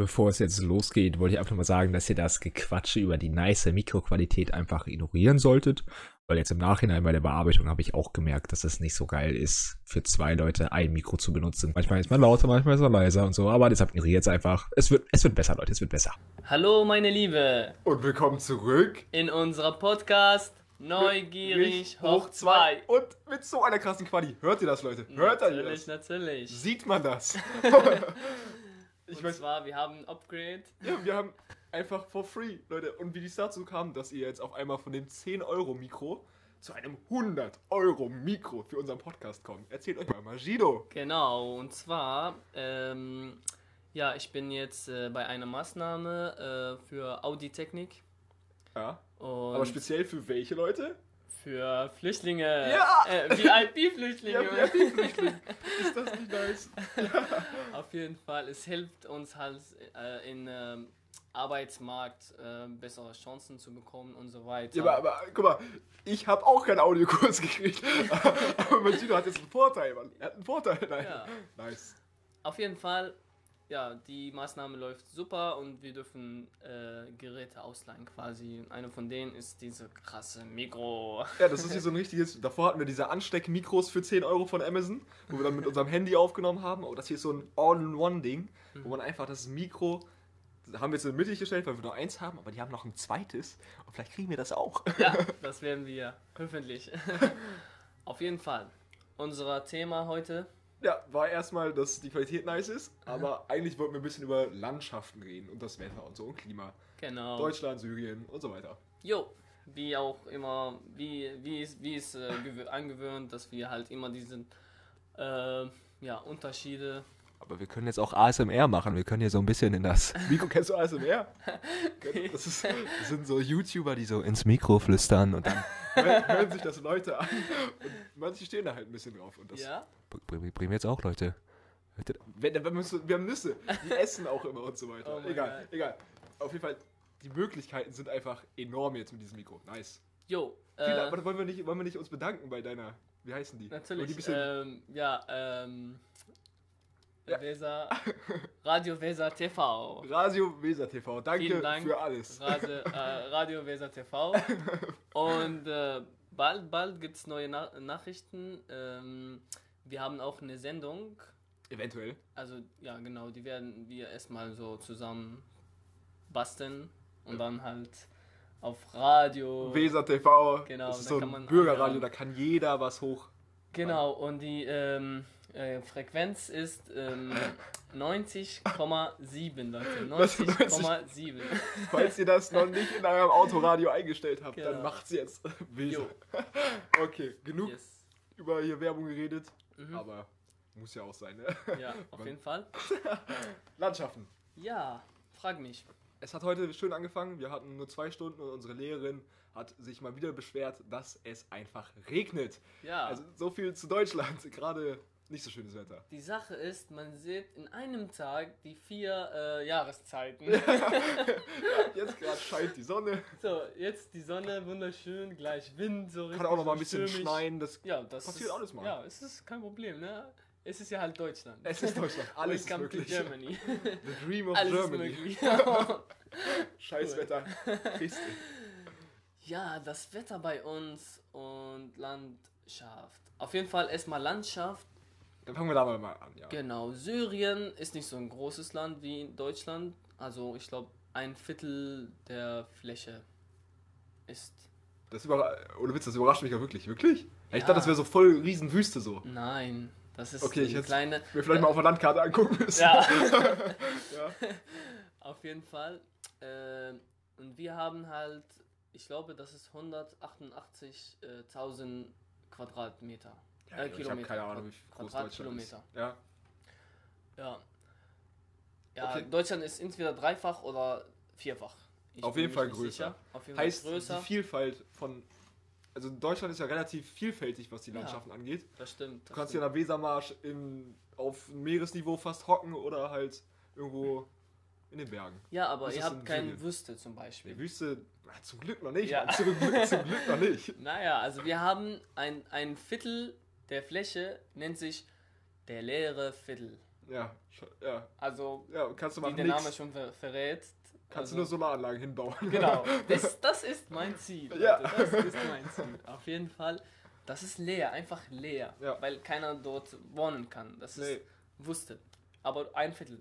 bevor es jetzt losgeht, wollte ich einfach mal sagen, dass ihr das Gequatsche über die nice Mikroqualität einfach ignorieren solltet. Weil jetzt im Nachhinein bei der Bearbeitung habe ich auch gemerkt, dass es nicht so geil ist, für zwei Leute ein Mikro zu benutzen. Manchmal ist man lauter, manchmal ist man leiser und so. Aber deshalb ignoriert es einfach. Es wird, es wird besser, Leute, es wird besser. Hallo, meine Liebe, Und willkommen zurück. in unserem Podcast Neugierig hoch 2. Und mit so einer krassen Quali. Hört ihr das, Leute? Hört ihr Natürlich, das? natürlich. Sieht man das? ich Und weiß, zwar, wir haben ein Upgrade. ja, wir haben einfach for free, Leute. Und wie dies dazu kam, dass ihr jetzt auf einmal von dem 10-Euro-Mikro zu einem 100-Euro-Mikro für unseren Podcast kommt. Erzählt euch mal, Magido. Genau, und zwar, ähm, ja, ich bin jetzt äh, bei einer Maßnahme äh, für Auditechnik Ja. und Aber speziell für welche Leute? Für Flüchtlinge, Ja! äh, VIP-Flüchtlinge. Ja, VIP-Flüchtling. Ist das nicht nice? Auf jeden Fall, es hilft uns halt äh, in ähm, Arbeitsmarkt äh, bessere Chancen zu bekommen und so weiter. Ja, aber, aber guck mal, ich habe auch keinen Audiokurs gekriegt. aber Magido hat jetzt einen Vorteil, Mann. Er hat einen Vorteil. Nein. Ja. Nice. Auf jeden Fall, ja, die Maßnahme läuft super und wir dürfen äh, Geräte ausleihen quasi. Eine von denen ist diese krasse Mikro. Ja, das ist hier so ein richtiges. Davor hatten wir diese Ansteckmikros für 10 Euro von Amazon, wo wir dann mit unserem Handy aufgenommen haben. Oh, das hier ist so ein All-in-One-Ding, wo man einfach das Mikro. Haben wir jetzt in mittig gestellt, weil wir nur eins haben, aber die haben noch ein zweites. Und vielleicht kriegen wir das auch. Ja, das werden wir hoffentlich. Auf jeden Fall. Unser Thema heute, Ja, war erstmal, dass die Qualität nice ist, aber eigentlich wollten wir ein bisschen über Landschaften reden und das Wetter und so und Klima. genau. Deutschland, Syrien und so weiter. Jo, wie auch immer, wie, wie es, wie es äh, gewö- angewöhnt, dass wir halt immer diesen äh, ja, Unterschiede. Aber wir können jetzt auch ASMR machen. Wir können hier so ein bisschen in das. Mikro, kennst du ASMR? Das, ist, das sind so YouTuber, die so ins Mikro flüstern und dann hören, hören sich das Leute an. Und manche stehen da halt ein bisschen drauf. Und das Ja? bringen wir jetzt auch, Leute. Ihr- Wir, wir, müssen, wir haben Nüsse. Die essen auch immer und so weiter. Oh egal, Gott. egal. Auf jeden Fall, die Möglichkeiten sind einfach enorm jetzt mit diesem Mikro. Nice. Jo, äh, wollen, wir nicht, wollen wir nicht uns bedanken bei deiner. Wie heißen die? Wollen die natürlich, bisschen, ähm, ja, ähm, Ja. Weser, Radio Weser TV. Radio Weser TV. Danke Dank. für alles. Rase, äh, Radio Weser TV. Und äh, bald, bald gibt es neue Na Nachrichten. Ähm, wir haben auch eine Sendung. Eventuell. Also, ja, genau, die werden wir erstmal so zusammen basteln und dann halt auf Radio. Weser TV. Genau, Das ist da so kann ein man Bürgerradio, da kann jeder was hoch. Genau, und die ähm, äh, Frequenz ist ähm, 90,7, Leute. Was, 90,7. Falls ihr das noch nicht in eurem Autoradio eingestellt habt, dann Genau. macht's jetzt. Weser. Jo. Okay, genug Yes. über hier Werbung geredet, Mhm. aber muss ja auch sein, ne? Ja, auf jeden Fall. Landschaften. Ja, frag mich. Es hat heute schön angefangen. Wir hatten nur zwei Stunden und unsere Lehrerin hat sich mal wieder beschwert, dass es einfach regnet. Ja, Also so viel zu Deutschland. Gerade nicht so schönes Wetter. die Sache ist, man sieht in einem Tag die vier äh, Jahreszeiten. Jetzt gerade scheint die Sonne. so, jetzt die Sonne, wunderschön, gleich Wind, so Kann auch noch mal ein bisschen stürmisch. schneien. Das, Ja, das Passiert ist, alles mal. Ja, es ist kein Problem, ne? Es ist ja halt Deutschland. es ist Deutschland. Alles ist Welcome to möglich. Germany. The dream of Alles Germany. ist möglich. Scheiß Cool. Wetter. Kiste. Ja, das Wetter bei uns und Landschaft. Auf jeden Fall erstmal Landschaft. Dann fangen wir da mal an, ja. Genau, Syrien ist nicht so ein großes Land wie Deutschland. Also ich glaube, ein Viertel der Fläche ist. Das ohne Witz, das überrascht mich ja wirklich. Wirklich? Ich Ja. dachte, das wäre so voll Riesenwüste so. Nein, das ist Okay, ich hätte kleine. mir vielleicht mal auf der Landkarte angucken müssen. Ja, Ja. auf jeden Fall. Äh, und wir haben halt, ich glaube, das ist 188.000 Quadratmeter. Ja, Äh, ich Kilometer. keine Ahnung, wie groß Deutschland ist. Ja. Ja. Ja, Okay. Deutschland ist entweder dreifach oder vierfach. Ich Auf jeden mir Fall nicht größer. Auf jeden Heißt, Fall größer. die Vielfalt von. Also Deutschland ist ja relativ vielfältig, was die Ja. Landschaften angeht. das stimmt. Du Das kannst hier stimmt. an der Wesermarsch im, auf Meeresniveau fast hocken oder halt irgendwo in den Bergen. Ja, aber Das ihr habt in keine Syrien. Wüste zum Die Beispiel. Wüste, na, zum Glück noch nicht. Ja. Zum, Glück, zum Glück noch nicht. Naja, also wir haben ein, ein Viertel der Fläche, nennt sich der leere Viertel. Ja, ja. Also, Ja, kannst du wie machen der nix. Name schon ver verrät. Kannst also, du nur Solaranlagen hinbauen. Genau, das, das ist mein Ziel. Ja. Leute, Das ist mein Ziel. Auf jeden Fall. Das ist leer, einfach leer. Ja. Weil keiner dort wohnen kann. Das ist, Nee. wusste. Aber ein Viertel.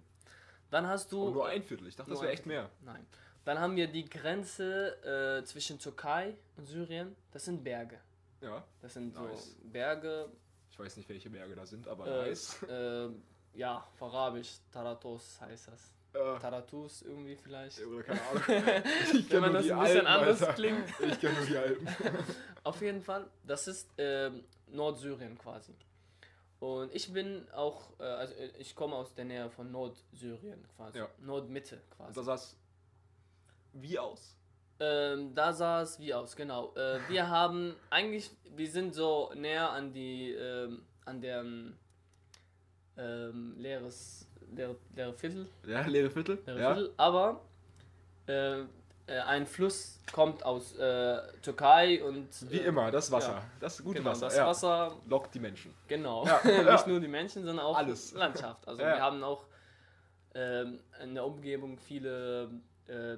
Dann hast du. Und nur ein Viertel. Ich dachte, das wäre echt mehr. Nein. Dann haben wir die Grenze äh, zwischen Türkei und Syrien. Das sind Berge. Ja. Das sind Nice. so Berge. Ich weiß nicht, welche Berge da sind, aber Äh, nice. äh, ja, auf Arabisch. Taratos heißt das. Äh, Taratus irgendwie vielleicht. oder keine Ahnung. Ich Wenn man das ein bisschen Alpen, anders Alter. klingt. Ich kenne nur die Alpen. Auf jeden Fall, das ist ähm, Nordsyrien quasi. Und ich bin auch, äh, also äh, ich komme aus der Nähe von Nordsyrien quasi. Ja. Nordmitte quasi. da sah es wie aus? Ähm, da sah es wie aus, genau. Äh, wir haben eigentlich, wir sind so näher an die, ähm, an der ähm, leeres, leere, leere Viertel, Ja, leere Viertel. leere ja. Viertel, aber äh, äh, ein Fluss kommt aus äh, Türkei und Wie äh, immer, das Wasser. ja. Das gute genau, Wasser. das ja. Wasser lockt die Menschen. Genau. Nicht nur die Menschen, sondern auch Alles. Landschaft. Also wir haben auch ähm, in der Umgebung viele äh,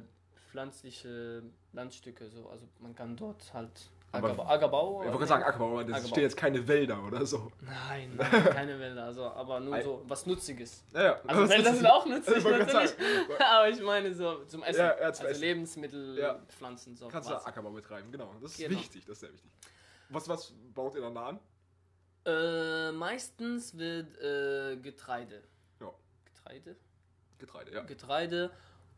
pflanzliche Landstücke. So. Also man kann dort halt Ackerbau. Ackerbau Ich wollte sagen Ackerbau, aber das Ackerbau. stehen jetzt keine Wälder oder so. Nein, nein, keine Wälder. Also, aber nur Ei. so was Nutziges. Ja, ja. Also Wälder sind das? auch nützlich Ich natürlich. aber ich meine so zum Essen. Ja, ja, zum also Essen. Lebensmittel, Ja. Pflanzen, so. Kannst du. Ackerbau betreiben, genau. Das ist Genau. wichtig, das ist sehr wichtig. Was, was baut ihr dann da an? Äh, meistens wird äh, Getreide. Ja. Getreide? Getreide, ja. Getreide.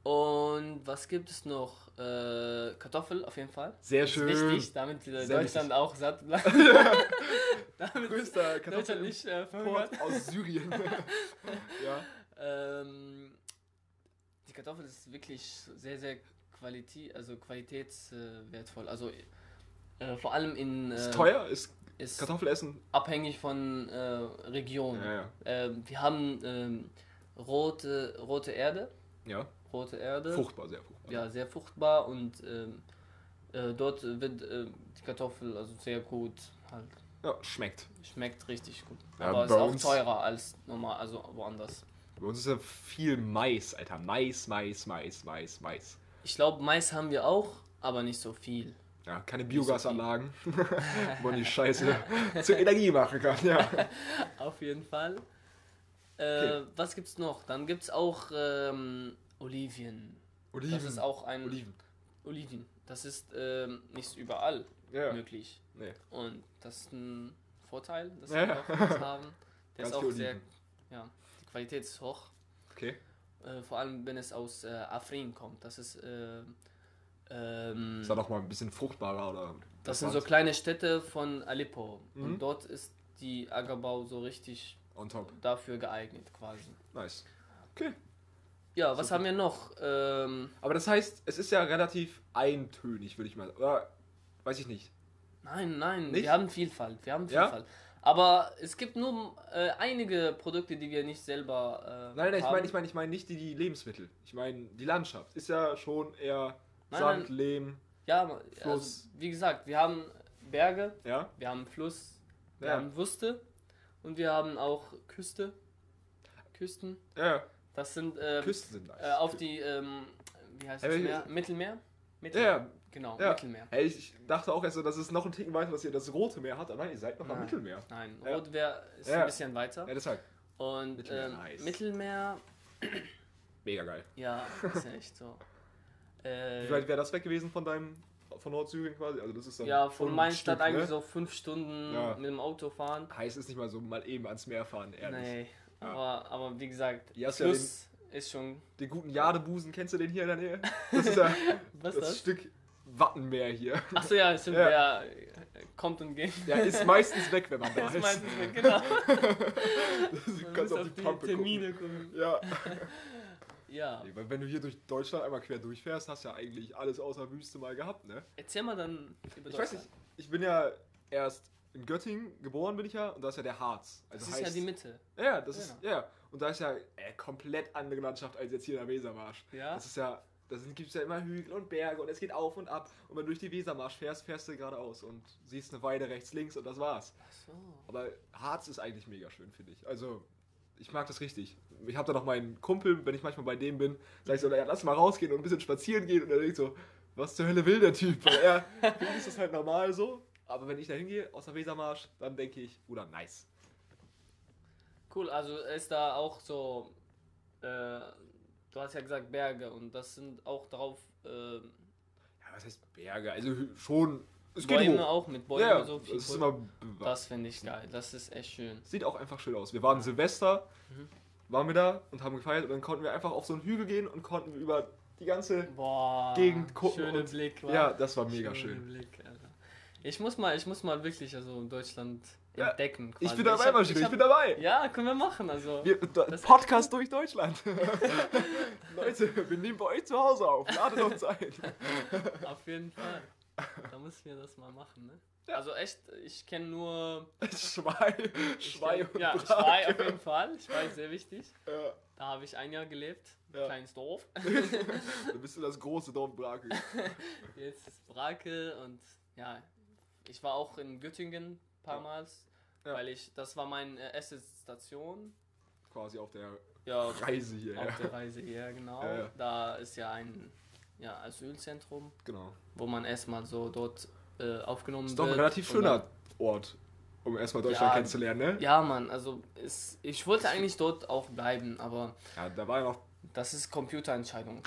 Und was gibt es noch? Äh, Kartoffel auf jeden Fall. Sehr schön. wichtig, damit äh, Deutschland wichtig. auch satt bleibt. damit Größter Deutschland nicht äh, aus Syrien. ja. Ähm, die Kartoffel ist wirklich sehr, sehr qualitä also qualitätswertvoll. Also äh, vor allem in äh, Ist teuer? Ist ist Kartoffelessen? abhängig von äh, Region. Ja, ja. Ähm, wir haben ähm, rote, rote Erde. Ja. Rote Erde. Fruchtbar, sehr fruchtbar. ja, sehr fruchtbar und ähm, äh, dort wird äh, die Kartoffel also sehr gut halt Ja, schmeckt. schmeckt richtig gut. Ja, Aber ist auch teurer als normal, also woanders. Bei uns ist ja viel Mais, Alter. Mais, Mais, Mais, Mais, Mais. Ich glaube, Mais haben wir auch, aber nicht so viel. Ja, keine Biogasanlagen, wo man die Scheiße zur Energie machen kann. Ja. Auf jeden Fall. Äh, Okay. Was gibt's noch? Dann gibt's auch ähm, Olivien. Oliven. Das ist auch ein Oliven. Olivien. Das ist ähm, nicht überall Ja. möglich. Nee. Und das ist ein Vorteil, dass Ja. wir auch das haben. Der Ganz ist auch sehr, Oliven. ja, die Qualität ist hoch. Okay. Äh, vor allem, wenn es aus äh, Afrin kommt. Das ist, äh, ähm, Ist da noch mal ein bisschen fruchtbarer oder? das sind so kleine Städte von Aleppo. Mhm. Und dort ist die Ackerbau so richtig On top. dafür geeignet quasi. Nice. Okay. Ja, was haben wir noch? Ähm, Aber das heißt, es ist ja relativ eintönig, würde ich mal. Oder weiß ich nicht. nein, nein, Nicht? wir haben Vielfalt. Wir haben Ja? Vielfalt. Aber es gibt nur äh, einige Produkte, die wir nicht selber äh, Nein, nein, ich haben. meine, ich meine, ich meine nicht die, die Lebensmittel. Ich meine, die Landschaft ist ja schon eher Nein, Sand, nein. Lehm, Ja, also, Fluss. wie gesagt, wir haben Berge, ja. wir haben Fluss, wir Ja. haben Wüste und wir haben auch Küste, Küsten. Ja, Das sind ähm, Küsten sind nice. äh, auf die, ähm, wie heißt Ja, das Meer? Mittelmeer? Ja, ja. Genau, Ja. Mittelmeer. Hey, ich dachte auch erst, so, dass es noch einen Ticken weiter, dass ihr das Rote Meer habt, aber nein, ihr seid noch am. Mittelmeer. Nein, Ja. Rotwehr ist Ja. ein bisschen weiter. Ja, deshalb. Und Mittelmeer, ähm, nice. Mittelmeer, Mega geil. ja, ist echt so. Äh, Wie weit wäre das weg gewesen von deinem, von Nordsyrien quasi? Also das ist dann ja, von ein Stück, Stadt eigentlich ne? so fünf Stunden Ja. mit dem Auto fahren. Heißt es nicht mal so mal eben ans Meer fahren, ehrlich. Nee, Ja. aber, aber wie gesagt, Hier hast du Fluss ist schon. Den guten Jadebusen, kennst du den hier in der Nähe? Das ist ja das das? Stück Wattenmeer hier. Achso, ja, stimmt, Ja. äh, kommt und geht. Der ist meistens weg, wenn man da Das ist. meintest du, genau. Du kannst muss auf die Pampe Termine gucken. gucken. Ja. Ja. Nee, weil wenn du hier durch Deutschland einmal quer durchfährst, hast du ja eigentlich alles außer Wüste mal gehabt, ne? Erzähl mal dann über Ich weiß nicht, ich bin ja erst in Göttingen geboren, bin ich ja, und da ist ja der Harz. Also Das ist ja die Mitte. Ja, das ist, Genau. ja. Und da ist ja äh, komplett andere Landschaft als jetzt hier in der Wesermarsch. Ja? Das ist ja, da gibt es ja immer Hügel und Berge und es geht auf und ab. Und wenn du durch die Wesermarsch fährst, fährst du geradeaus und siehst eine Weide rechts, links und das war's. Ach so. Aber Harz ist eigentlich mega schön, finde ich. Also, ich mag das richtig. Ich habe da noch meinen Kumpel, wenn ich manchmal bei dem bin, sage ich so, ja, lass mal rausgehen und ein bisschen spazieren gehen. Und er denkt so, was zur Hölle will der Typ? Weil er, für ihn ist das halt normal so. Aber wenn ich da hingehe, aus der Wesermarsch, dann denke ich, Bruder, nice. Cool, also ist da auch so, äh, du hast ja gesagt Berge und das sind auch drauf äh, Ja, was heißt Berge? Also schon, es geht Bäume hoch. auch mit Bäumen Ja, so. viel ist immer bewahrt. das finde ich geil, das ist echt schön. Sieht auch einfach schön aus. Wir waren Silvester, Mhm. waren wir da und haben gefeiert und dann konnten wir einfach auf so einen Hügel gehen und konnten über die ganze. Boah, Gegend gucken schöner und- Blick. wa? Ja, das war mega schön. Blick. Ich muss mal, ich muss mal wirklich also Deutschland Ja, entdecken. Ich quasi. bin dabei, Maschine, ich, hab- bin dabei. Ja, können wir machen, also. Wir, da, Podcast durch Deutschland. Leute, wir nehmen bei euch zu Hause auf. Ladet uns ein. Auf jeden Fall. Da muss wir das mal machen, ne? Ja. Also echt, ich kenne nur. Schwein, ich Schwein kenn- und Ja, Brake. Schwei auf jeden Fall. Schwei ist sehr wichtig. Ja, Da habe ich ein Jahr gelebt. Ja. Kleines Dorf. dann bist du das große Dorf Brake. Jetzt ist Brake und ja, ich war auch in Göttingen ein paar. Mal, Ja. weil ich, das war meine äh, erste Station. Quasi auf der Ja, Reise hier. auf der Reise hier, genau. Ja. Da ist ja ein ja, Asylzentrum, Genau. wo man erstmal so dort äh, aufgenommen Ist doch ein wird. relativ schöner Ort, um erstmal Deutschland Ja. kennenzulernen, ne? Ja, Mann, also es, ich wollte eigentlich dort auch bleiben, aber Ja, da war ja noch. das ist Computerentscheidung.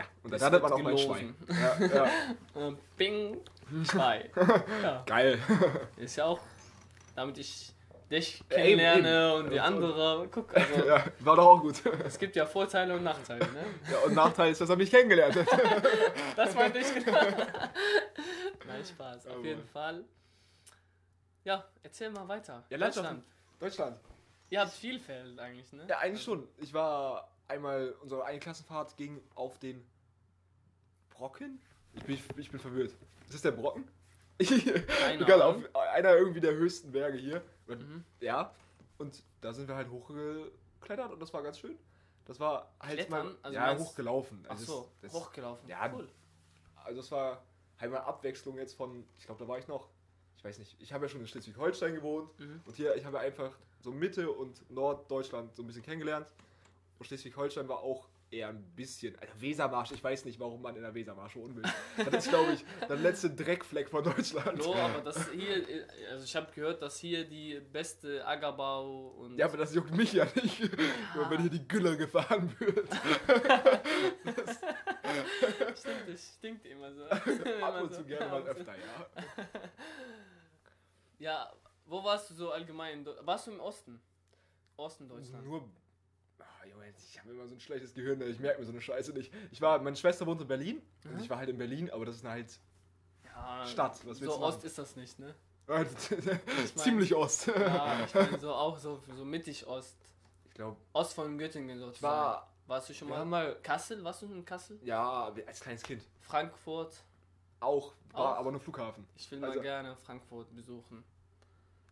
Ja, und da Es landet man auch mal ein gelosen. Schwein. Ja, ja. Äh, Bing, zwei. ja, Geil. ist ja auch, damit ich dich Ja, eben, kennenlerne eben. und die andere. Guck, also Ja, war doch auch gut. es gibt ja Vorteile und Nachteile, ne? Ja, und Nachteil ist, dass er mich kennengelernt hat. Das meinte ich genau. Nein, Spaß, auf Aber- jeden Fall. Ja, erzähl mal weiter. Ja, Deutschland. Deutschland. Ihr habt Vielfalt eigentlich, ne? Ja, eigentlich schon. Ich war einmal, unsere eine Klassenfahrt ging auf den Brocken? Ich bin, ich bin verwirrt. Ist das der Brocken? Egal, auf einer irgendwie der höchsten Berge hier. Und, Mhm. Ja, und da sind wir halt hochgeklettert und das war ganz schön. Das war halt Klettern? mal Also ja, hochgelaufen. Ach Also so, das, das, hochgelaufen. Ja, cool. also es war halt mal Abwechslung jetzt von, ich glaube, da war ich noch, ich weiß nicht, ich habe ja schon in Schleswig-Holstein gewohnt Mhm. und hier, ich habe einfach so Mitte und Norddeutschland so ein bisschen kennengelernt. Und Schleswig-Holstein war auch eher ein bisschen, also Wesermarsch, ich weiß nicht, warum man in der Wesermarsch wohnen will. Das ist, glaube ich, der letzte Dreckfleck von Deutschland. So, aber das hier, also ich habe gehört, dass hier die beste Ackerbau und Ja, aber das juckt mich ja nicht, Nur wenn hier die Gülle gefahren wird. stimmt, das stinkt immer so. Ab Immer und so. zu gerne mal öfter, ja. Ja, wo warst du so allgemein? Warst du im Osten? Osten Deutschland. Nur. Ah, Junge, ich habe immer so ein schlechtes Gehirn, ich merke mir so eine Scheiße nicht. Ich war, meine Schwester wohnt in Berlin und Mhm. ich war halt in Berlin, aber das ist halt Ja, Stadt, was so? Ost ist das nicht, ne? ziemlich Ost. Ja, ich meine so auch so, so mittig Ost. Ich glaube, Ost von Göttingen sozusagen. war- warst du schon mal? mal, Kassel? Warst du in Kassel? ja, als kleines Kind Frankfurt? auch, war Auch? aber nur Flughafen. Ich will mal Also- gerne Frankfurt besuchen.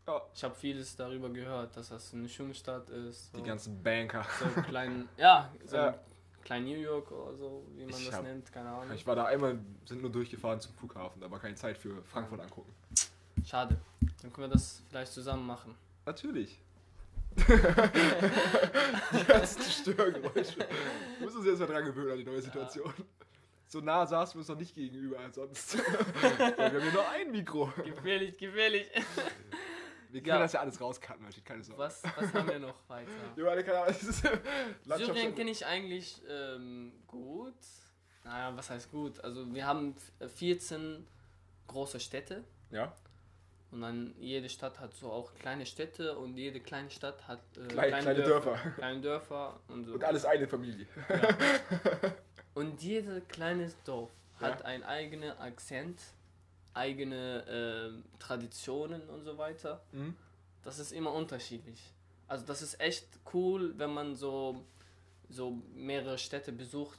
Ja, Ich habe vieles darüber gehört, dass das eine schöne Stadt ist. So, die ganzen Banker. so klein, ja, so Ja. ein klein New York oder so, wie man Ich das hab- nennt, keine Ahnung. Ich war da einmal, sind nur durchgefahren zum Flughafen, aber keine Zeit für Frankfurt angucken. Schade. Dann können wir das vielleicht zusammen machen. Natürlich. die ganzen Störgeräusche. Du musst uns jetzt mal dran gewöhnen an die neue Situation. So nah saßen wir uns noch nicht gegenüber als sonst. Wir haben ja nur ein Mikro. Gefährlich, gefährlich. Wir können Ja. das ja alles rauscutten, Maschine, keine Sorge. Was, was haben wir noch weiter? Jo, Alter, keine Ahnung, das ist Landschaft- Syrien kenne ich eigentlich ähm, gut. Naja, was heißt gut? Also wir haben f- 14 große Städte Ja, und dann jede Stadt hat so auch kleine Städte und jede kleine Stadt hat äh, Kleine- kleine Dörfer. Kleine Dörfer und so. und alles eine Familie. Und jedes kleines Dorf Ja. hat einen eigenen Akzent, eigene ähm, Traditionen und so weiter. Mhm. Das ist immer unterschiedlich. Also das ist echt cool, wenn man so, so mehrere Städte besucht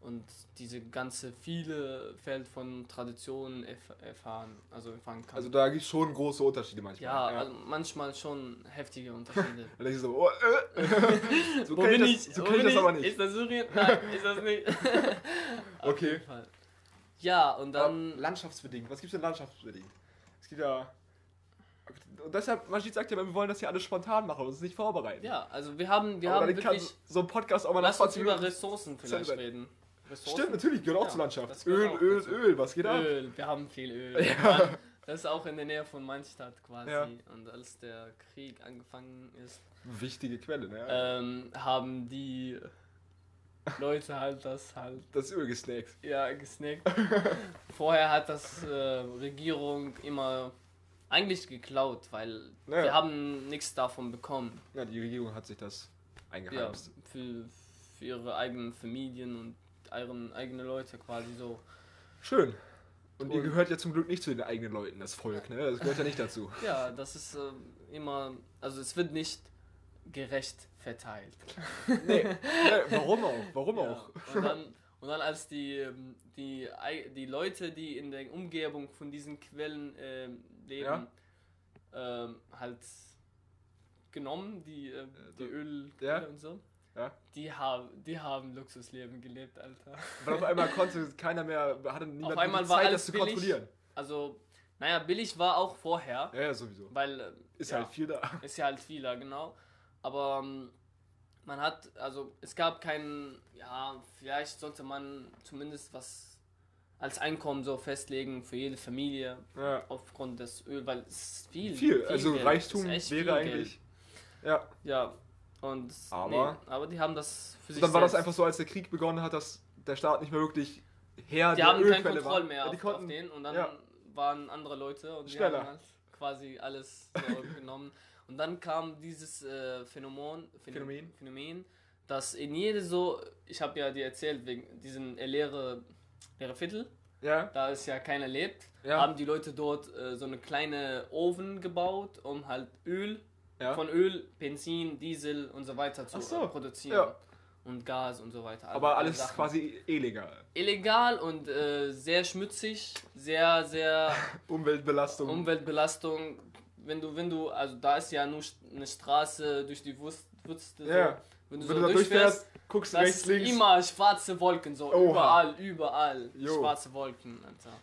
und diese ganze viele Feld von Traditionen erf erfahren, also erfahren kann. Also da gibt es schon große Unterschiede manchmal. ja, Also manchmal schon heftige Unterschiede. Du so, oh, äh. so Wo kenn bin ich das, so kenn ich das aber nicht. Ist das Syrien? Nein, ist das nicht. Auf Okay. Ja, und Aber dann landschaftsbedingt, was gibt es denn landschaftsbedingt? Es gibt ja Und deshalb, Majid sagt ja, wir wollen das hier alles spontan machen und uns nicht vorbereiten. Ja, also wir haben, wir Aber haben wirklich. so ein Podcast auch mal Lass uns 20 über. Ressourcen vielleicht Zeit. reden. Ressourcen? Stimmt, natürlich, gehört auch Ja, zur Landschaft. Öl, auch Öl, dazu. Öl, was geht ab? Öl, wir haben viel Öl. Ja. Das ist auch in der Nähe von Mannstadt quasi. Ja. Und als der Krieg angefangen ist, Wichtige Quelle, ne? ähm, haben die Leute halt das halt Das Öl gesnackt. ja gesnackt. Vorher hat das äh, Regierung immer eigentlich geklaut, weil Ja. wir haben nichts davon bekommen. Ja, die Regierung hat sich das Ja, eingeheimst. für, für ihre eigenen Familien und ihren eigene Leute quasi so. Schön. Und ihr gehört ja zum Glück nicht zu den eigenen Leuten, das Volk, ne? Das gehört ja nicht dazu. Ja, das ist äh, immer, also es wird nicht gerecht verteilt. Nee, nee warum auch? Warum Ja, auch? und, dann, und dann als die, ähm, die, die Leute, die in der Umgebung von diesen Quellen ähm, leben, ähm, halt genommen, die, äh, die so- Öl ja. und so, Ja. die haben, die haben Luxusleben gelebt, Alter. Weil auf einmal konnte keiner mehr, hatte niemand die war Zeit, das zu billig. kontrollieren. Also, naja, billig war auch vorher, Ja, ja, sowieso. weil äh, Ist ja, halt viel da. Ist ja halt vieler, genau. Aber ähm, man hat, also es gab keinen, ja, vielleicht sollte man zumindest was als Einkommen so festlegen für jede Familie Ja. aufgrund des Öl, weil es ist viel. Viel, also Geld. Reichtum wäre viel eigentlich. Ja. Geld. Ja, und Aber- nee, aber die haben das für sich dann war das einfach so, als der Krieg begonnen hat, dass der Staat nicht mehr wirklich Herr Die der haben keine Ölquelle Kontrolle war. mehr Ja, auf, die konnten, auf den und dann ja. waren andere Leute und die Schneller. haben halt quasi alles so genommen. Und dann kam dieses äh, Phänomen, Phänomen, Phänomen. Dass in jede so, ich habe ja dir erzählt, wegen diesen äh, leere, leere Viertel, Ja, da es ja keiner lebt, Ja. haben die Leute dort äh, so eine kleine Ofen gebaut, um halt Öl, ja. von Öl, Benzin, Diesel und so weiter zu so, äh, produzieren. Und Gas und so weiter. aber alle alles Sachen quasi illegal. illegal und äh, sehr schmutzig, sehr, sehr Umweltbelastung. Umweltbelastung. Wenn du, wenn du, also da ist ja nur eine Straße durch die Wurst. Ja. So. Wenn du Wenn so du da durchfährst, guckst du das rechts, links. immer schwarze Wolken, so Oha. überall, überall Jo. schwarze Wolken, Alter.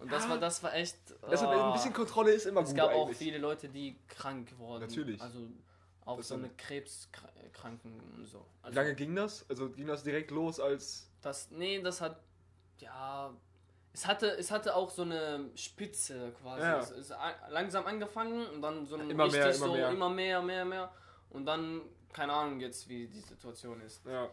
Und das Ja. war, das war echt. Deshalb oh. ein bisschen Kontrolle ist immer Es gut gab auch eigentlich. viele Leute, die krank wurden. Natürlich. Also auch Das so eine Krebskranken und so. Wie Also lange ging das? Also ging das direkt los als. Das, nee, das hat, ja, es hatte, es hatte auch so eine Spitze quasi. Ja. Es ist langsam angefangen und dann so ein Immer richtig mehr, immer so, mehr. immer mehr, mehr, mehr. Und dann, keine Ahnung jetzt, wie die Situation ist. Ja,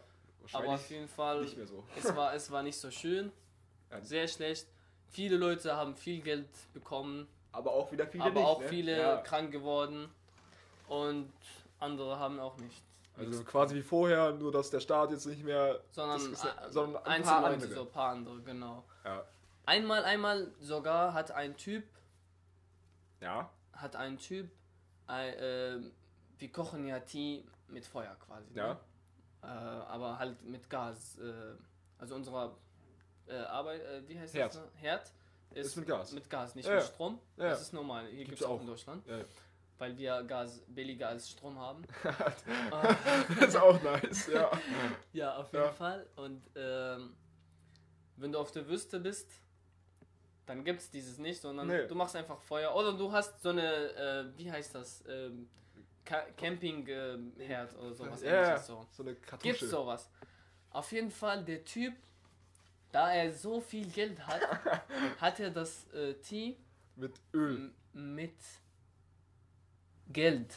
Aber auf jeden Fall, nicht mehr so. es war, es war nicht so schön. Ja. Sehr schlecht. Viele Leute haben viel Geld bekommen, Aber auch wieder viele aber nicht. auch ne? viele Ja. krank geworden. Und andere haben auch nicht. Also quasi wie vorher, nur dass der Staat jetzt nicht mehr. sondern, das sondern ein paar andere. so ein paar andere, genau. Ja. Einmal, einmal sogar hat ein Typ, Ja. hat ein Typ, äh, wir kochen ja Tee mit Feuer quasi. Ja. Ne? Äh, aber halt mit Gas. Äh, also unserer äh, Arbeit, äh, wie heißt Herd. das? Ne? Herd ist, Ist mit Gas. Mit Gas, nicht Ja, mit. Strom. Ja, Das ist normal. Hier gibt es auch in Deutschland. Ja. Weil wir Gas billiger als Strom haben. das ist auch nice, ja. Ja, auf jeden. Fall. Und ähm, wenn du auf der Wüste bist, dann gibt es dieses nicht, sondern Nee. du machst einfach Feuer. Oder du hast so eine, äh, wie heißt das, ähm, Camping-Herd oder sowas Ja. So. So eine Gibt Kartusche. sowas. Auf jeden Fall, der Typ, da er so viel Geld hat, hat er das äh, Tee Mit Öl. mit Geld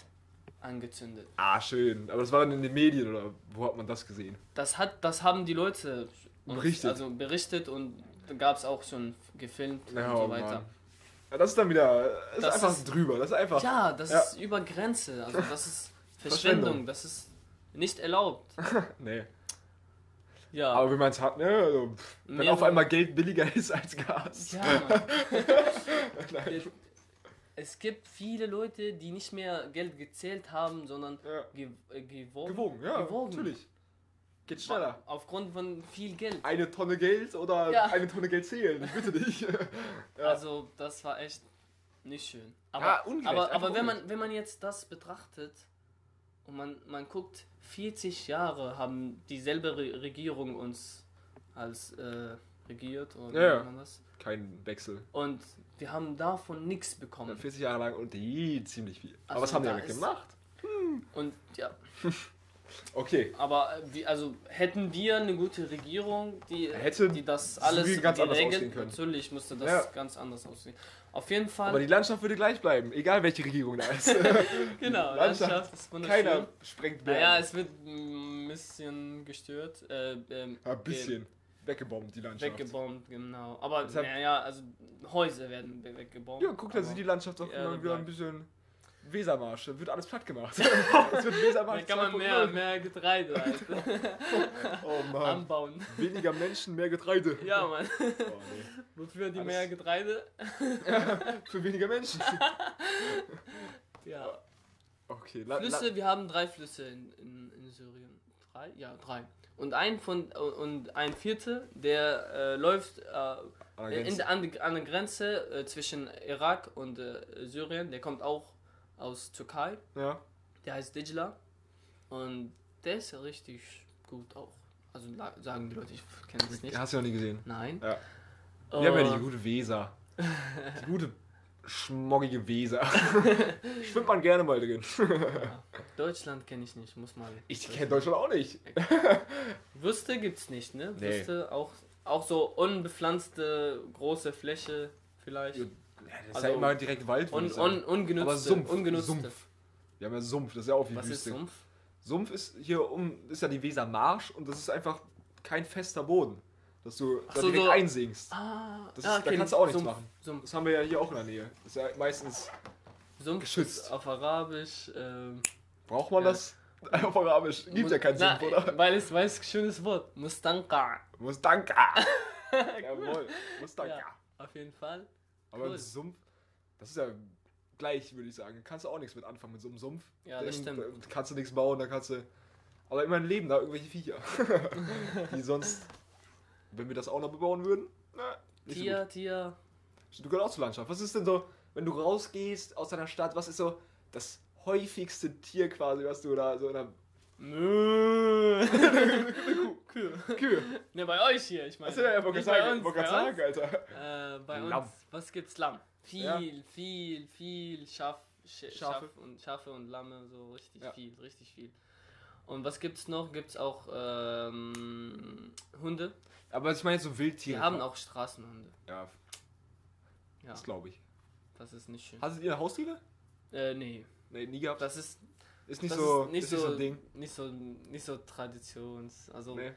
angezündet. Ah, schön. Aber das war dann in den Medien oder wo hat man das gesehen? Das hat, das haben die Leute uns, Berichtet. also berichtet und gab es auch schon gefilmt Ja, und so oh weiter. Mann. Ja, das ist dann wieder. Das, ist Das einfach ist- drüber. Das ist einfach. Ja, das Ja. ist über Grenze, also das ist Verschwendung. Verschwendung, das ist nicht erlaubt. Nee. Ja, Aber wenn man es hat, ne? Also, wenn Mehrere- auf einmal Geld billiger ist als Gas. ja Mann. Es gibt viele Leute, die nicht mehr Geld gezählt haben, sondern Ja. ge äh, gewogen. Gewogen, ja. Gewogen. Natürlich. Geht schneller. Aufgrund von viel Geld. Eine Tonne Geld oder Ja. eine Tonne Geld zählen. Ich bitte dich. Ja. Also, das war echt nicht schön. Aber, Ja, ungerecht, aber, aber wenn, man, wenn man jetzt das betrachtet und man, man guckt, 40 Jahre haben dieselbe Re Regierung uns als äh, regiert oder Ja, das. Kein Wechsel. Und wir haben davon nichts bekommen. 40 Jahre lang und die ziemlich viel. Aber Also was haben die da damit gemacht? Und ja, Okay. aber äh, wie, also hätten wir eine gute Regierung, die, Hätte die das alles Spiel ganz anders aussehen können. natürlich müsste das Ja. ganz anders aussehen. Auf jeden Fall, Aber die Landschaft würde gleich bleiben, egal welche Regierung da ist. genau, Landschaft, Landschaft ist wunderschön. Keiner sprengt Berge. Naja, es wird ein bisschen gestört. Äh, ähm, Ein bisschen. Weggebombt, die Landschaft. Weggebombt, genau. Aber naja, also Häuser werden we- weggebombt. Ja, guck, da sieht die Landschaft auch immer wieder ein bisschen Wesermarsch. Da wird alles platt gemacht. es wird Wesermarsch Da kann man 2.0. mehr, mehr Getreide halt Oh Mann. anbauen. Weniger Menschen, mehr Getreide. Ja, Mann. Oh, nee. Wofür die Alles- mehr Getreide? Für weniger Menschen. Ja. Okay, la, la, Flüsse, wir haben drei Flüsse in, in, in Syrien. Drei? Ja, drei. Und ein von und ein vierter, der äh, läuft äh, an der in, Grenze. an, die- an der Grenze äh, zwischen Irak und äh, Syrien. Der kommt auch aus Türkei. ja. Der heißt Dijla. Und der ist ja richtig gut auch. Also sagen die Leute, ich kenne es nicht. Hast du noch nie gesehen. Nein. Ja. Wir haben ja die gute Weser. Die gute, schmoggige Weser. Schwimmt man gerne mal drin. Deutschland kenne ich nicht, muss mal. Ich kenne Deutschland auch nicht. Würste gibt's nicht, ne? Nee. Würste auch, auch so unbepflanzte große Fläche vielleicht. Ja, das ist Also- ja immer direkt Wald, würde Un, ich sagen. un, ungenutzte. Aber Sumpf, ungenutzte. Sumpf. Wir haben ja Sumpf, das ist ja auch wie Was ist Wüste. Sumpf? Sumpf ist hier um, ist ja die Weser Marsch und das ist einfach kein fester Boden, dass du Ach da so, direkt so- einsinkst. Ah, Das ah, ist- da okay, kannst du auch nichts Sumpf, machen. Sumpf. Das haben wir ja hier auch in der Nähe. Das ist ja meistens, Sumpf Geschützt. ist auf Arabisch. Ähm, braucht man Ja. das? Auf Arabisch. Gibt ja keinen Sumpf, oder? Weil es, weil es ein schönes Wort. Mustanqa. Mustanka. Jawohl, Mustanka. Ja, auf jeden Fall. Aber cool. Sumpf, das ist ja gleich, würde ich sagen. Kannst du auch nichts mit anfangen mit so einem Sumpf. Ja, das Dann, stimmt. äh, Kannst du nichts bauen, da kannst du. Aber immerhin leben da irgendwelche Viecher. die sonst, wenn wir das auch noch bebauen würden, na, nicht so Tier, Tier. gut. Du gehörst auch zur Landschaft. Was ist denn so, wenn du rausgehst aus deiner Stadt, was ist so das häufigste Tier quasi, was du da so in der Mö. Kühe. Kühe? Ne, bei euch hier, ich meine. Achso, ja, wollte gerade bei sagen, uns, wollte sagen, Alter. Äh, bei Lamm. uns, was gibt's? Lamm. Viel, Ja. viel, viel Schaf, Sch Schafe. Schaf und Schafe und Lamme, so richtig Ja. viel, richtig viel. Und was gibt's noch? Gibt's auch ähm, Hunde. Aber ich meine so Wildtiere. Wir haben auch Straßenhunde. Ja, Ja, das glaube ich. das ist nicht schön. Hattet ihr Haustiere? Äh, nee. Nee, nie gehabt. Das ist ist nicht das so, ist nicht ist so so ein Ding. nicht so nicht so Traditions. Also Nee.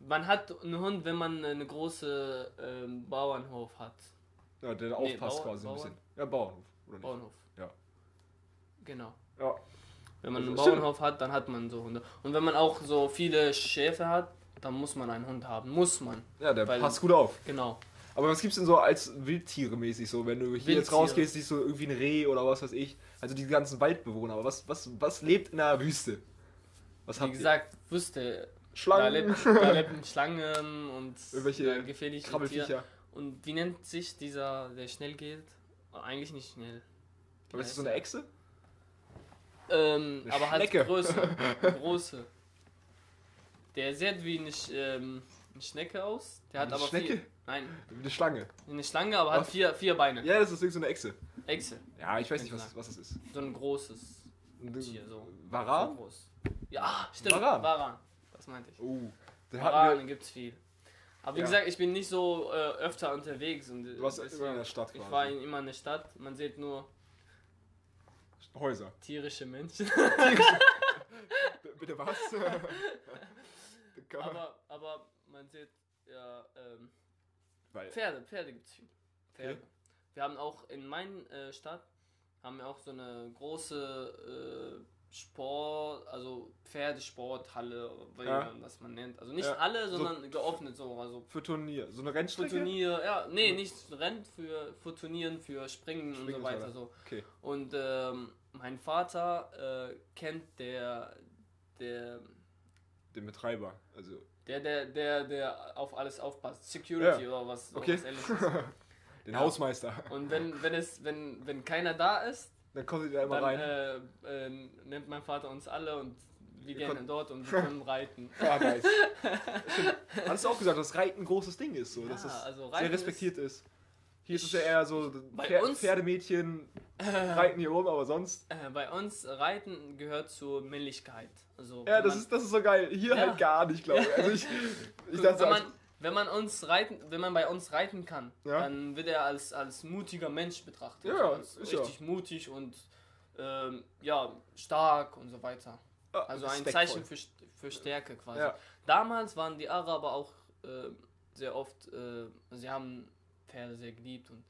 man hat einen Hund, wenn man eine große ähm, Bauernhof hat. Ja, der Nee, aufpasst Bauer- quasi ein Bauern. bisschen. Ja, Bauernhof, oder nicht? Bauernhof. Ja. Genau. Ja. Wenn man Also einen stimmt. Bauernhof hat, dann hat man so Hunde. Und wenn man auch so viele Schäfe hat, dann muss man einen Hund haben. Muss man. Ja, der Weil- passt gut auf. Genau. Aber was gibt's denn so als Wildtiere mäßig so, wenn du hier jetzt rausgehst, siehst du irgendwie ein Reh oder was weiß ich. Also die ganzen Waldbewohner. Aber was, was, was lebt in der Wüste? Was Wie gesagt, ihr? da, Schlangen, lebt, da leben Schlangen und Irgendwelche gefährliche Tiere. Krabbelfiecher. Und wie nennt sich dieser, der schnell geht? Eigentlich nicht schnell. Aber ist das so eine Echse? Ähm, Eine aber halt Schnecke. größer. große. Der sieht wie Sch- ähm, eine Schnecke aus. Der hat Eine aber Schnecke? vier. Nein, eine Schlange. eine Schlange, aber hat Was? vier, vier Beine. Ja, das ist irgendwie so eine Echse. Echse. Ja, ich weiß nicht, was, was das ist. So ein großes Tier, so. So Varan? groß. Ja, stimmt. Varan. Varan. Das meinte ich. Oh. Varanen hatten wir, gibt's viel. Aber wie Ja. gesagt, ich bin nicht so äh, öfter unterwegs. Und du warst immer in der Stadt Ich quasi. war in, immer in der Stadt. Man sieht nur Häuser. tierische Menschen. B- Bitte was? aber, aber man sieht ja ähm, Weil, Pferde. Pferde gibt's viel. Pferde. Okay. Wir haben auch in meiner äh, Stadt haben wir auch so eine große äh, Sport, also Pferdesporthalle, wie Ja. man das man nennt. Also nicht Ja. alle, So- sondern geöffnet so. Also für Turnier. So eine für Rennstrecke? Turnier, ja, nee, nicht Rennen, für, für Turnieren, für Springen, und Springen so und so weiter. weiter. So. Okay. Und ähm, mein Vater äh, kennt der, der, Den Betreiber. Also. Der, der, der, der auf alles aufpasst. Security Ja. oder was, Okay. was ähnliches. Den Ja. Hausmeister. Und wenn, wenn es, wenn, wenn keiner da ist, Dann kommt ihr immer dann rein. äh, äh, nimmt mein Vater uns alle und wir gehen konnt- dort und wir können reiten. Ja, nice. Stimmt. Hast du auch gesagt, dass Reiten ein großes Ding ist, so, dass Ja, es also sehr respektiert ist. Hier ist es ja eher so, Bei Pfer uns- Pferdemädchen reiten hier rum, aber sonst. Äh, bei uns Reiten gehört zur Männlichkeit. Also Ja, das man- ist, das ist so geil. Hier Ja. halt gar nicht, glaube ich. Also ich, ich dachte, wenn man, wenn man uns reiten, wenn man bei uns reiten kann, Ja. dann wird er als, als mutiger Mensch betrachtet. Ja, als ist ja. richtig mutig und ähm, ja, stark und so weiter. ah, Also ein. Zeichen für, für Stärke quasi. Ja. Damals waren die Araber auch äh, sehr oft, äh, sie haben Pferde sehr geliebt und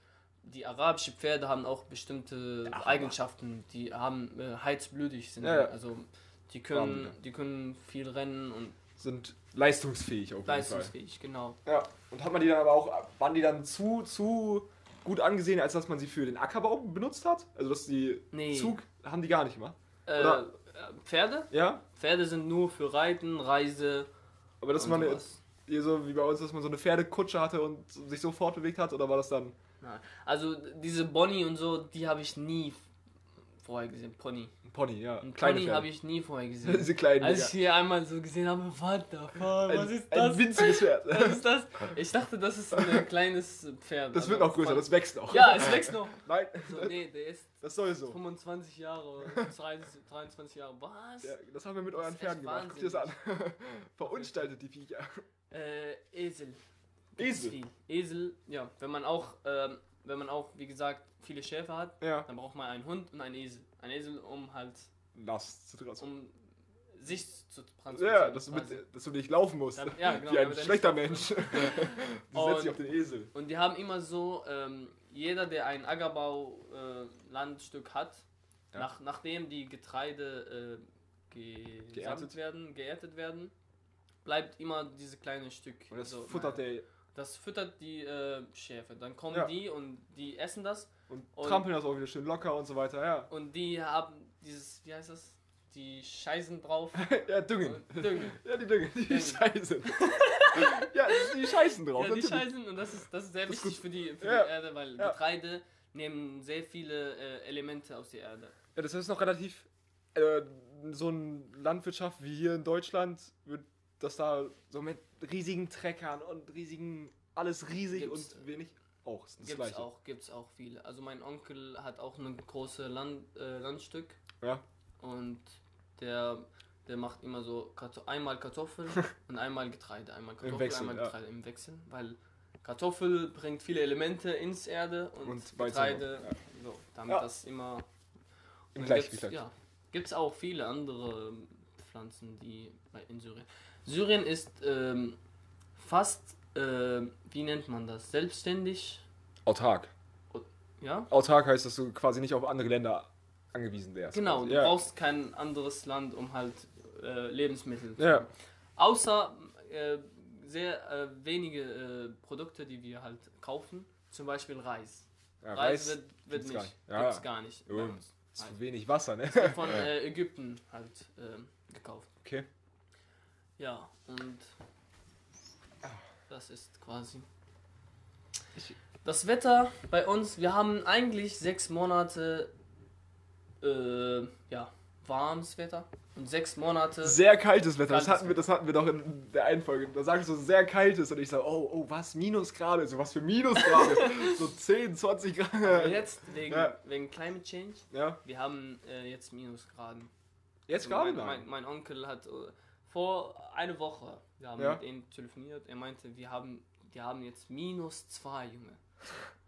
die arabischen Pferde haben auch bestimmte Araber. Eigenschaften, die haben äh, heizblütig sind. Ja, ja. Also die können, die. die können viel rennen und Sind leistungsfähig auf jeden Fall. leistungsfähig, genau. Ja. Und hat man die dann aber auch, waren die dann zu, zu gut angesehen, als dass man sie für den Ackerbau benutzt hat? Also dass die Nee. Zug, haben die gar nicht gemacht. Äh, Pferde? Ja? Pferde sind nur für Reiten, Reise Aber dass man sowas. So wie bei uns, dass man so eine Pferdekutsche hatte und sich so fortbewegt hat, oder war das dann. Nein. Also diese Bonnie und so, die habe ich nie vorher gesehen. Pony. Ein Pony, ja. Ein Pony habe ich nie vorher gesehen. Diese kleinen Als ich hier einmal so gesehen habe, what the fuck, was ein, ist ein das? winziges Pferd. Was ist das? Ich dachte, das ist ein kleines Pferd. Das wird noch größer, das wächst noch. Ja, es wächst noch. Nein, So, nee, der ist das soll so. 25 Jahre, 30, 23 Jahre. Was? Ja, das haben wir mit euren Pferden gemacht. Guckt ihr das an. Verunstaltet die Viecher. Äh, Esel. Esel? Viel. Esel, ja. Wenn man auch, ähm, wenn man auch, wie gesagt, viele Schäfer hat, Ja. dann braucht man einen Hund und einen Esel. Ein Esel, um halt, Last zu draußen. um sich zu transportieren. Ja, dass du, mit, dass du nicht laufen musst. Dann- ja, genau, Wie ein er schlechter Mensch. du setzt dich Und- auf den Esel. Und die haben immer so, ähm, jeder, der ein Ackerbau-Landstück äh, hat, Ja. nach, nachdem die Getreide äh, ge geerntet werden, geerntet werden, bleibt immer diese kleine Stück. Und das so, futtert der Das füttert die äh, Schäfe. Dann kommen Ja. die und die essen das. und, Und- trampeln das auch wieder schön locker und so weiter. Ja, Und die haben dieses, wie heißt das? Die Scheißen drauf. ja Düngen. Düngen. Ja, die Düngen. Die Düngen. Scheißen. ja, die Scheißen drauf. Ja, die natürlich. Scheißen und das ist, das ist sehr Das ist wichtig gut. für, die, für Ja. die Erde, weil Ja. Getreide nehmen sehr viele äh, Elemente aus der Erde. Ja, das ist noch relativ. Äh, so eine Landwirtschaft wie hier in Deutschland wird das da so mit riesigen Treckern und riesigen. Alles riesig Gibt's- und wenig. Auch, ist das Gibt's gleiche. auch, gibt's auch viele. Also mein Onkel hat auch ein großes Land, äh, Landstück Ja. und der, der macht immer so Karto einmal Kartoffeln und einmal Getreide. Einmal Kartoffel, Wechsel, einmal ja. Getreide im Wechsel, weil Kartoffel bringt viele Elemente ins Erde und, Und Getreide, ja. so, damit Ja. das immer Im Gleichgewicht. gibt's- Ja, gibt es auch viele andere Pflanzen, die in Syrien. Syrien ist ähm, fast, äh, wie nennt man das, selbstständig. Autark. Ja, Autark heißt, dass du quasi nicht auf andere Länder angewiesen wärst. genau. quasi. Du ja. brauchst kein anderes Land, um halt äh, Lebensmittel zu Ja. Außer äh, sehr äh, wenige äh, Produkte, die wir halt kaufen. Zum Beispiel Reis. Ja, Reis, wird, wird gibt's nicht. gar nicht. Gibt's ja. gar nicht. Uns. Ist zu wenig Wasser, ne? Von äh, Ägypten halt ähm, gekauft. Okay. Ja, und das ist quasi. Das Wetter bei uns, wir haben eigentlich sechs Monate äh, ja, warmes Wetter und sechs Monate. Sehr kaltes Wetter. Das Kaltes hatten, wir, das hatten wir doch in der einen Folge. Da sagst du sehr kaltes und ich sage, oh, oh, was? Minusgrade? So, was für Minusgrade? so 10, 20 Aber Grad. jetzt wegen, Ja. wegen Climate Change, Ja. wir haben äh, jetzt Minusgraden. Jetzt Also gerade? mein, mein, mein Onkel hat äh, vor einer Woche, wir haben Ja. mit ihm telefoniert, er meinte, wir haben, die haben jetzt minus zwei, Junge.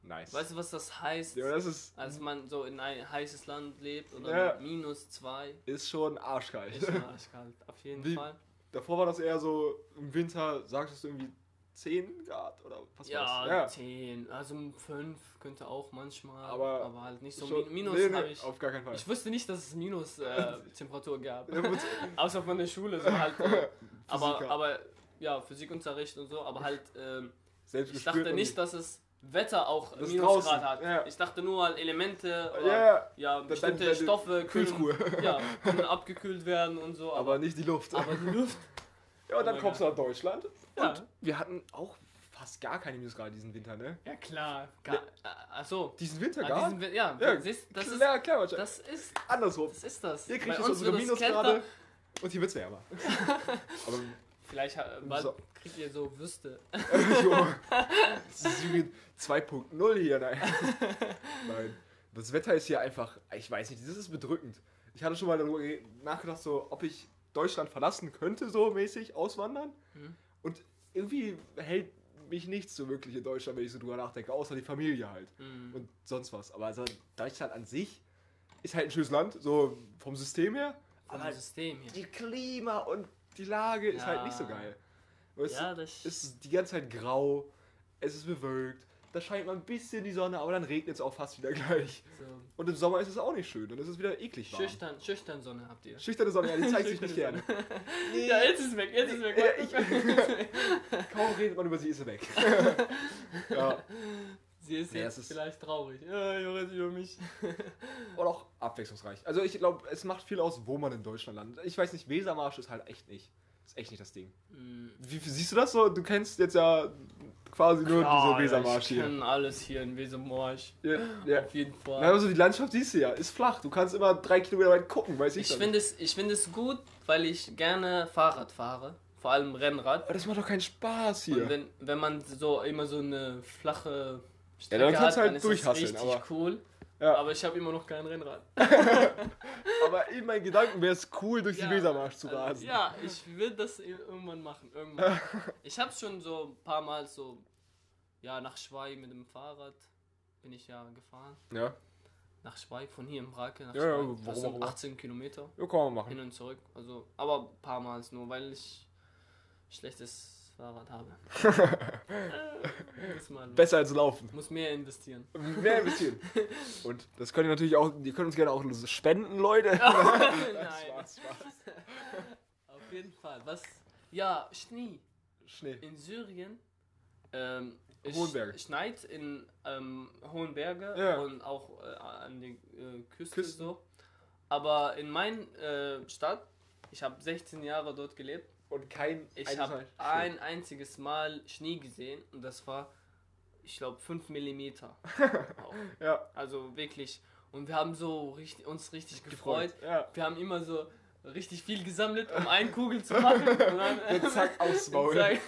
Nice. Weißt du, was das heißt? Ja, das ist, als man so in ein heißes Land lebt oder Ja. minus zwei, ist schon arschkalt. ist schon arschkalt. Auf jeden Wie- Fall. Davor war das eher so im Winter, sagtest du irgendwie 10 Grad oder was Ja, war das? 10, also 5 könnte auch manchmal, Aber aber, halt nicht so min- minus nee, nee, habe ich. Auf gar keinen Fall. Ich wusste nicht, dass es minus äh, Temperatur gab. Ja. Außer von der Schule so halt. Äh, aber, aber ja, Physikunterricht und so, aber halt ähm, Selbst ich dachte nicht, dass es Wetter auch Das Minusgrad hat. ja. Ich dachte nur halt Elemente oder Ja, ja. ja, bestimmte deine Stoffe können, ja, können abgekühlt werden und so, Aber aber, nicht die Luft. aber die Luft. ja, und dann Oh kommst du nach Deutschland. Ja. Und wir hatten auch fast gar keine Minusgrade diesen Winter, ne? Ja klar. Gar, Achso. Diesen Winter Ah, gar diesen ja, Ja, siehst, das, klar, klar, ist, wahrscheinlich. das ist Andersrum. das ist das. Ihr kriegt uns unsere Minusgrade Und hier wird's wärmer. Aber Vielleicht äh, So. kriegt ihr so. Junge, das ist Syrien 2.0 hier, nein. Nein. Das Wetter ist hier einfach, ich weiß nicht, das ist bedrückend. Ich hatte schon mal darüber ge- nachgedacht, so, ob ich Deutschland verlassen könnte, so mäßig auswandern. Mhm. Und irgendwie hält mich nichts so wirklich in Deutschland, wenn ich so drüber nachdenke, außer die Familie halt. Mhm. Und sonst was. Aber also Deutschland an sich ist halt ein schönes Land, so vom System her. Vom Aber halt System hier. die Klima und die Lage ist halt nicht so Ja. geil. Weißt Ja, es ist die ganze Zeit grau, es ist bewölkt, da scheint mal ein bisschen die Sonne, aber dann regnet es auch fast wieder gleich. So. Und im Sommer ist es auch nicht schön, dann ist es wieder eklig warm. Schüchtern, schüchtern Sonne habt ihr. Schüchterne Sonne, ja, die zeigt sich nicht gerne. Nee, Ja, jetzt ist es weg, jetzt ist es weg. Ja, ich- kaum redet man über sie, ist sie weg. ja. Sie ist Nee, jetzt ist- vielleicht traurig. Ja, ich rede über mich. Und auch abwechslungsreich. Also ich glaube, es macht viel aus, wo man in Deutschland landet. Ich weiß nicht, Wesermarsch ist halt echt nicht. Ist echt nicht das Ding. Mhm. Wie siehst du das so? Du kennst jetzt ja quasi nur diese Wesermarsch ich hier. kenne alles hier in Wesermarsch. Ja, ja. Auf jeden Fall. Na, also die Landschaft siehst du ja, ist flach. Du kannst immer drei Kilometer weit gucken, weiß ich, Ich dann. finde es, ich finde es gut, weil ich gerne Fahrrad fahre. Vor allem Rennrad. Aber das macht doch keinen Spaß Und hier. wenn, wenn man so immer so eine flache Ja, Strecke dann kannst hat, halt dann ist durchhasseln, das richtig aber- cool. Ja. Aber ich habe immer noch kein Rennrad. Aber in meinen Gedanken wäre es cool, durch Ja, die Wesermarsch zu also, rasen. Ja, ich will das irgendwann machen. Irgendwann. ich habe schon so ein paar Mal so, ja, nach Schweig mit dem Fahrrad bin ich ja gefahren. Ja, Nach Schweig, von hier im Brake nach Ja, ja, Schweig. warum auch sind immer. 18 Kilometer ja kann man machen. hin und zurück. Also, aber ein paar Mal nur, weil ich schlechtes Fahrrad habe. äh, Besser als laufen. muss mehr investieren. Mehr investieren. Und das könnt ihr natürlich auch, ihr könnt uns gerne auch spenden, Leute. Nein, Spaß, Spaß. auf jeden Fall. Was? Ja, Schnee. Schnee. In Syrien ähm, Hohenberge. schneit in ähm, Hohenberge Ja. und auch äh, an der äh, Küste Küsten. so. Aber in meiner äh, Stadt, ich habe 16 Jahre dort gelebt, Und kein ich einziges habe Mal Schnee. ein einziges Mal Schnee gesehen und das war, ich glaube, 5 mm. Ja, Also wirklich. Und wir haben so richtig, uns richtig gefreut. Ja. Wir haben immer so richtig viel gesammelt, um eine Kugel zu machen. Und dann, zack, aufs Maul.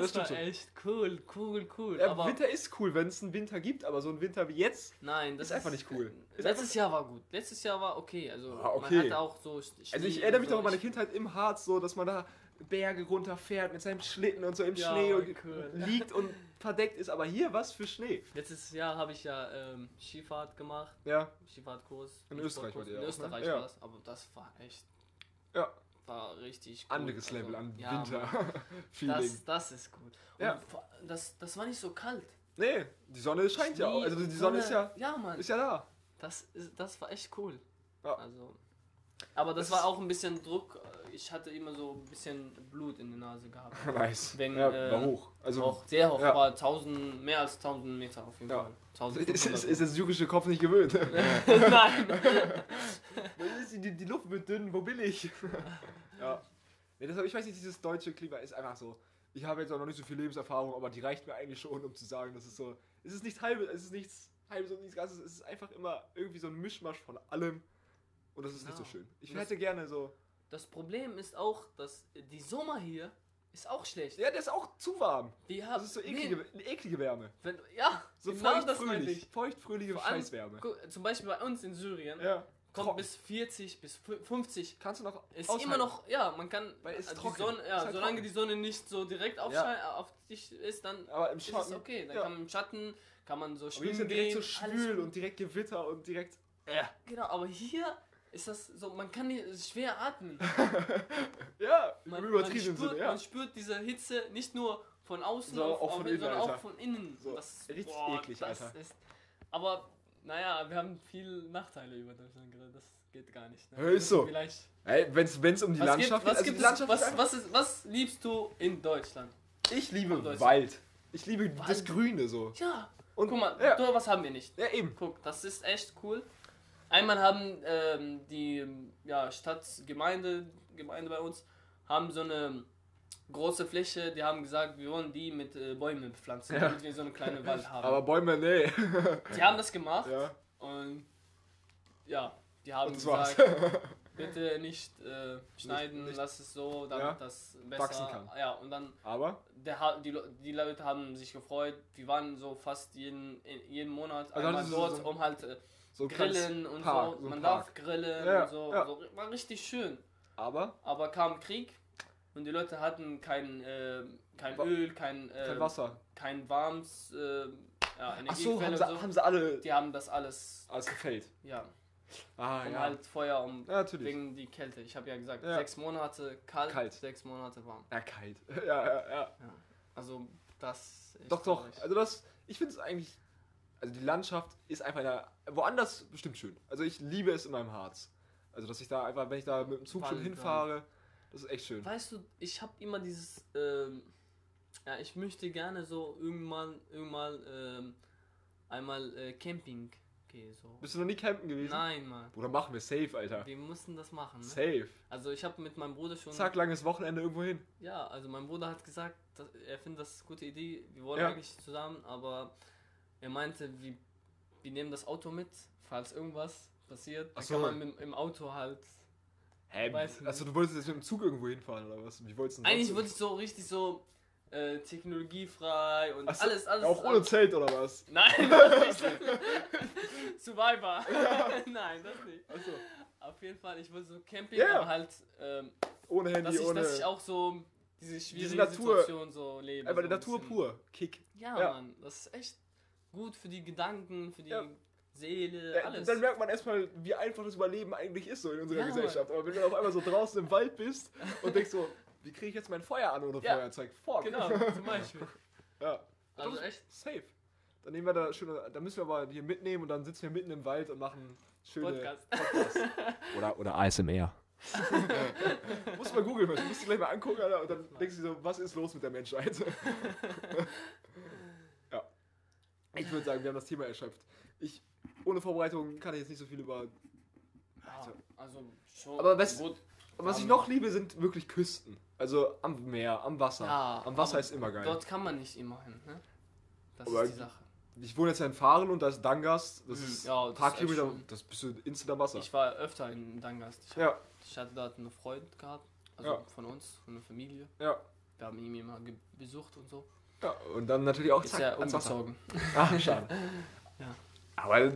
Das, war schon. echt cool, cool, cool. Ja, aber Winter ist cool, wenn es einen Winter gibt, aber so ein Winter wie jetzt, nein, das ist einfach nicht cool. Ist Letztes Jahr war gut. Letztes Jahr war okay. Also Ah, okay. man hatte auch so. Schnee also ich erinnere mich so. noch an meine Kindheit im Harz, so, dass man da Berge runterfährt mit seinem Schlitten und so im Ja, Schnee und cool. liegt und verdeckt ist, aber hier was für Schnee. Letztes Jahr habe ich ja ähm, Skifahrt gemacht. Ja, Skifahrtkurs. In Österreich war der In ne? Österreich Ja. war das. Aber das war echt. ja, War richtig cool. anderes Level an ja, Winter-Feeling. Das, das ist gut. Und Ja. das, das war nicht so kalt. Nee, die Sonne scheint ja auch. Schnee Also die und Sonne ist ja, Ja, Mann. ist ja da. Das, ist, das war echt cool. Ja. Also, aber das, Das- war auch ein bisschen Druck. Ich hatte immer so ein bisschen Blut in der Nase gehabt. Nice. Wenn, ja, äh, war hoch. Also auch sehr hoch, ja. war 1000, mehr als 1000 Meter auf jeden Ja. Fall. ist, 1500. ist, ist der syrische Kopf nicht gewöhnt. Nein. die, die Luft wird dünn, wo bin ich? ja. Nee, deshalb, ich weiß nicht, dieses deutsche Klima ist einfach so. Ich habe jetzt auch noch nicht so viel Lebenserfahrung, aber die reicht mir eigentlich schon, um zu sagen, das ist so. Es ist nichts halbes, es ist nichts halbes und nichts Ganzes, es ist einfach immer irgendwie so ein Mischmasch von allem. Und das ist nicht so Genau. schön. Ich das- hätte gerne so. Das Problem ist auch, dass die Sommer hier ist auch schlecht. Ja, der ist auch zu warm. Die haben, Das ist so eklige, eine eklige Wärme. wenn, ja, So genau feuchtfröhlich. ich. Feuchtfröhliche Scheißwärme. Zum Beispiel bei uns in Syrien Ja. kommt Trocken. bis 40, bis fü- 50 Kannst du noch Ist aushalten. immer noch, ja, man kann, Weil es die trocken. Sonne, Ist ja, halt solange trocken. die Sonne nicht so direkt auf, Ja. Schein- auf dich ist, dann Aber im ist es okay. Dann ja. kann man im Schatten, kann man so Aber hier ist ja schwimmen direkt gehen. so schwül und direkt Gewitter und direkt. ja. Genau, aber hier ist das so, man kann hier schwer atmen. Ja, Man, im man, spürt, Sinne, ja. man spürt diese Hitze nicht nur von außen, Sondern auf, auch von innen, sondern auch von innen. So, das ist, richtig boah, eklig, das Alter. Ist, aber, naja, wir haben viel Nachteile über Deutschland geredet. Das geht gar nicht. Ne? Ja, ist so. Vielleicht Ey, wenn's, wenn's um die Was Landschaft was, also es, was, ist einfach- was, ist, was liebst du in Deutschland? Ich liebe Deutschland. Wald. Ich liebe das Wald. Grüne so. Ja, Und guck mal, ja, was haben wir nicht. ja, eben. Guck, das ist echt cool. Einmal haben ähm, die ja, Stadtgemeinde Gemeinde bei uns haben so eine große Fläche, die haben gesagt, wir wollen die mit äh, Bäumen bepflanzen, Ja. damit wir so eine kleine Wald haben. Aber Bäume, nee. die haben das gemacht ja, und ja, die haben gesagt, bitte nicht äh, schneiden, nicht- lass es so, damit Ja, das besser wachsen kann. Ja, und dann Aber, der, die, die Leute haben sich gefreut. Wir waren so fast jeden, jeden Monat Also einmal dort, so- um halt äh, so grillen und Park, so. so Man Park. darf grillen Ja, und so. ja. so. War richtig schön. Aber, Aber kam Krieg und die Leute hatten kein, äh, kein Wa- Öl, kein, äh, kein Wasser. kein warmes äh, ja, Ach so, haben sie, so. haben sie alle Die haben das alles, alles gefällt. ja, Ah, um ja. halt Feuer, um ja, natürlich. wegen die Kälte. Ich habe ja gesagt, Ja. sechs Monate kalt, Kalt. sechs Monate warm. Ja, kalt. Ja, ja, ja. Also das ist Doch, doch. traurig. Also das, ich finde es eigentlich, also die Landschaft ist einfach eine, woanders bestimmt schön. Also ich liebe es in meinem Harz. Also dass ich da einfach, wenn ich da mit dem Zug schon Wald, hinfahre, das ist echt schön. Weißt du, ich habe immer dieses, ähm, ja, ich möchte gerne so irgendwann, irgendwann ähm, einmal äh, Camping gehen. So. Bist du noch nie campen gewesen? Nein, Mann. Bruder, machen wir safe, Alter. Wir mussten das machen. Ne? Safe. Also ich habe mit meinem Bruder schon. Zack, langes Wochenende irgendwo hin. Ja, also mein Bruder hat gesagt, er findet das eine gute Idee. Wir wollen Ja. eigentlich zusammen, aber er meinte, wir, wir nehmen das Auto mit, falls irgendwas passiert. Dann Ach so. kann man mit, im Auto halt. Hä? Nicht. Also du wolltest jetzt mit dem Zug irgendwo hinfahren oder was? Wie wolltest du Eigentlich wollte ich so richtig so äh, technologiefrei und Ach so, alles, alles. Auch ohne. Zelt oder was? Nein, das nicht. Survivor. Nein, das nicht. Achso. Auf jeden Fall, ich wollte so Camping, Ja. aber halt, ähm, Ohne Handy, dass, ich, ohne. dass ich auch so diese schwierige Natur- Situation so lebe. einfach so die Natur bisschen. pur. Kick. Ja, Ja. Mann, das ist echt gut für die Gedanken, für die Ja. Seele, Ja, alles. Dann merkt man erstmal, wie einfach das Überleben eigentlich ist so in unserer Ja, Gesellschaft. Aber wenn du auf einmal so draußen im Wald bist und denkst so, wie kriege ich jetzt mein Feuer an ohne Ja. Feuerzeug? Fuck. Genau, zum Beispiel. Ja. Also Das- echt Safe. Dann nehmen wir da schöne, da müssen wir aber hier mitnehmen und dann sitzen wir mitten im Wald und machen schöne Podcast. Podcasts. Oder, oder ASMR. Muss mal googeln, du musst dich gleich mal angucken, Alter, und dann denkst du dir so, was ist los mit der Menschheit? Ich würde sagen, wir haben das Thema erschöpft. Ich, ohne Vorbereitung kann ich jetzt nicht so viel über. Ja, also schon. Aber was- gut. Was ich noch liebe, sind wirklich Küsten. Also am Meer, am Wasser. Ja, am Wasser ist immer geil. Dort kann man nicht immer hin, ne? Das Aber- ist die Sache. Ich wohne jetzt in Fahren und da ist Dangas. Das Mhm. ist Ja, ein das paar ist echt Kilometer, das bist du instant am Wasser. Ich war öfter in Dangast. Ich, ja, ich hatte dort einen Freund gehabt, also Ja. von uns, von der Familie. ja, Wir haben ihn immer besucht und so. Ja. Und dann natürlich auch Ist zack, ja umgezogen. Ah, schade. Ja. Aber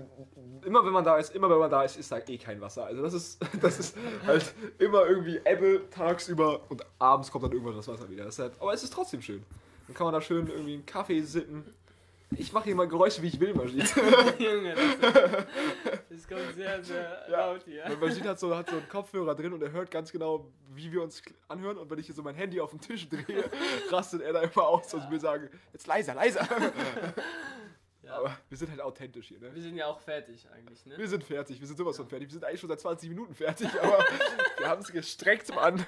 immer wenn man da ist, immer wenn man da ist, ist da eh kein Wasser. Also das ist, das ist halt immer irgendwie Ebbe tagsüber und abends kommt dann irgendwann das Wasser wieder. Halt, aber es ist trotzdem schön. Dann kann man da schön irgendwie einen Kaffee sippen. Ich mache hier mal Geräusche, wie ich will, Majid. Junge, das, das kommt sehr, sehr Ja. laut hier. Weil Majid hat so, hat so einen Kopfhörer drin und er hört ganz genau, wie wir uns anhören. Und wenn ich hier so mein Handy auf den Tisch drehe, rastet er da immer aus und mir sagen, jetzt leiser, leiser. Ja. Aber wir sind halt authentisch hier, ne? Wir sind ja auch fertig eigentlich, ne? Wir sind fertig, wir sind sowas von fertig. Wir sind eigentlich schon seit 20 Minuten fertig, aber wir haben es gestreckt, Mann.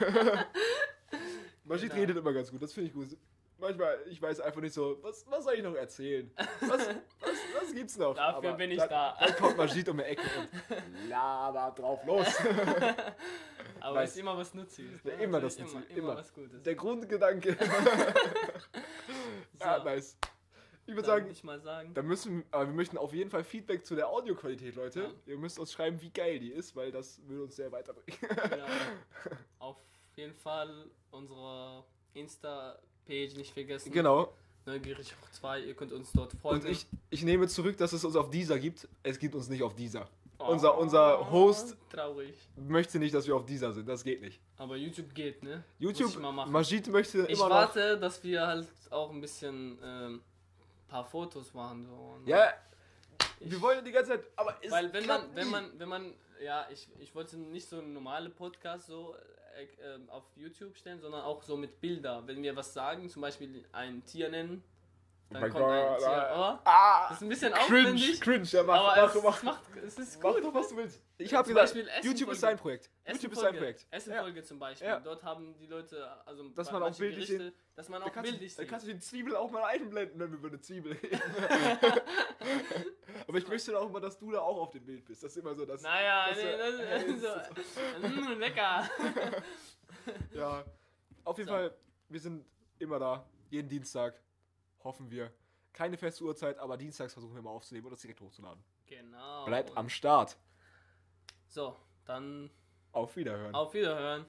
Majid Genau. redet immer ganz gut, das finde ich gut. Manchmal, ich weiß einfach nicht so, was, was soll ich noch erzählen? Was, was, was gibt's noch? Dafür bin ich dann, da. Dann kommt Majid um die Ecke und laber drauf los. Aber es ist immer was Nützliches. Ja, Ne? immer Natürlich das Nützliche, immer, immer immer. was Gutes. Der Grundgedanke. ja, So, nice. Ich würde sagen, ich mal sagen. da müssen, aber wir möchten auf jeden Fall Feedback zu der Audioqualität, Leute. Ja. Ihr müsst uns schreiben, wie geil die ist, weil das würde uns sehr weiterbringen. Ja, auf jeden Fall unsere Insta-Page nicht vergessen. genau. Neugierig hoch 2, ihr könnt uns dort folgen. Und ich, ich nehme zurück, dass es uns auf dieser gibt. Es gibt uns nicht auf dieser. Oh, unser- unser Host- Traurig. Möchte nicht, dass wir auf dieser sind. Das geht nicht. Aber YouTube geht, ne? YouTube, ich. Majid möchte Ich immer noch. warte, dass wir halt auch ein bisschen ähm, paar Fotos machen. So. ne? Ja, Ich- wir wollen die ganze Zeit. Aber es Weil wenn man, wenn man, wenn man, ja, ich, ich wollte nicht so einen normalen Podcast so äh, auf YouTube stellen, sondern auch so mit Bilder. Wenn wir was sagen, zum Beispiel ein Tier nennen, dann Oh mein kommt ein Gott, Tier. ah. Aber Ah! das ist ein bisschen Cringe, aufwendig, cringe. Ja, mach, aber mach, es, mach, macht, es ist mach gut. doch, was du willst. Ich habe gesagt, Beispiel YouTube ist sein Projekt. YouTube ist sein Essenfolge, Projekt. Essenfolge zum Beispiel. Ja. Dort haben die Leute, also Dass man auch bildlich Gerichte, sehen- dass man Da auch kannst, bildlich du, da sieht. kannst du die Zwiebel auch mal einblenden, wenn wir über eine Zwiebel. Aber ich möchte auch immer, dass du da auch auf dem Bild bist. Das ist immer so, dass. Naja, das, nee, äh, das, so, mm, lecker. Ja, auf jeden So. Fall, wir sind immer da, jeden Dienstag, hoffen wir. Keine feste Uhrzeit, aber dienstags versuchen wir mal aufzunehmen oder das direkt hochzuladen. Genau. Bleibt Und- am Start. So, dann Auf Wiederhören. Auf Wiederhören.